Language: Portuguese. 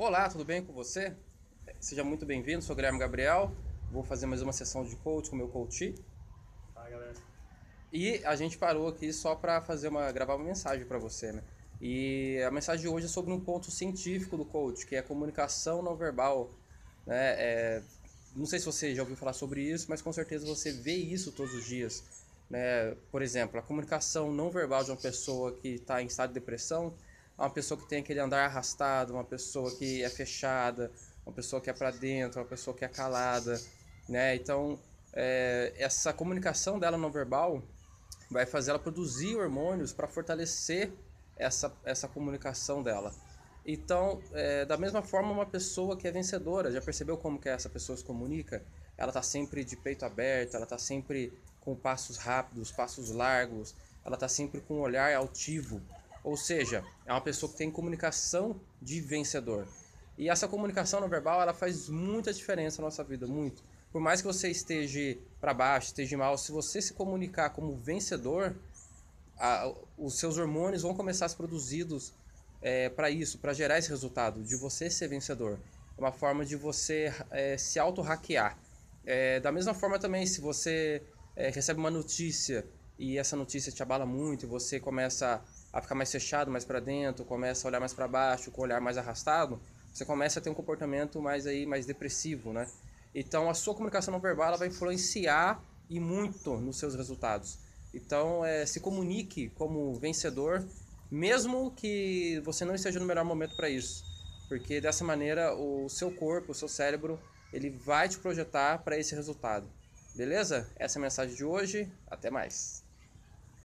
Olá, tudo bem com você? Seja muito bem-vindo, sou o Guilherme Gabriel. Vou fazer mais uma sessão de coach com o meu coach. Fala galera. E a gente parou aqui só para fazer uma gravar uma mensagem para você, né? E a mensagem de hoje é sobre um ponto científico do coach, que é a comunicação não verbal. Né? É, não sei se você já ouviu falar sobre isso, mas com certeza você vê isso todos os dias. Né? Por exemplo, a comunicação não verbal de uma pessoa que está em estado de depressão uma pessoa que tem aquele andar arrastado, uma pessoa que é fechada, uma pessoa que é para dentro, uma pessoa que é calada, né? Então, é, essa comunicação dela não verbal vai fazer ela produzir hormônios para fortalecer essa, essa comunicação dela. Então, é, da mesma forma, uma pessoa que é vencedora, já percebeu como que essa pessoa se comunica? Ela está sempre de peito aberto, ela está sempre com passos rápidos, passos largos, ela está sempre com um olhar altivo, ou seja, é uma pessoa que tem comunicação de vencedor. E essa comunicação não verbal, ela faz muita diferença na nossa vida, muito. Por mais que você esteja para baixo, esteja mal, se você se comunicar como vencedor, a, os seus hormônios vão começar a ser produzidos é, para isso, para gerar esse resultado, de você ser vencedor. É uma forma de você é, se auto-hackear. É, da mesma forma também, se você é, recebe uma notícia e essa notícia te abala muito e você começa a ficar mais fechado, mais para dentro, começa a olhar mais para baixo, com o olhar mais arrastado, você começa a ter um comportamento mais aí mais depressivo, né? Então a sua comunicação não verbal ela vai influenciar e muito nos seus resultados. Então é, se comunique como vencedor, mesmo que você não esteja no melhor momento para isso, porque dessa maneira o seu corpo, o seu cérebro, ele vai te projetar para esse resultado. Beleza? Essa é a mensagem de hoje. Até mais.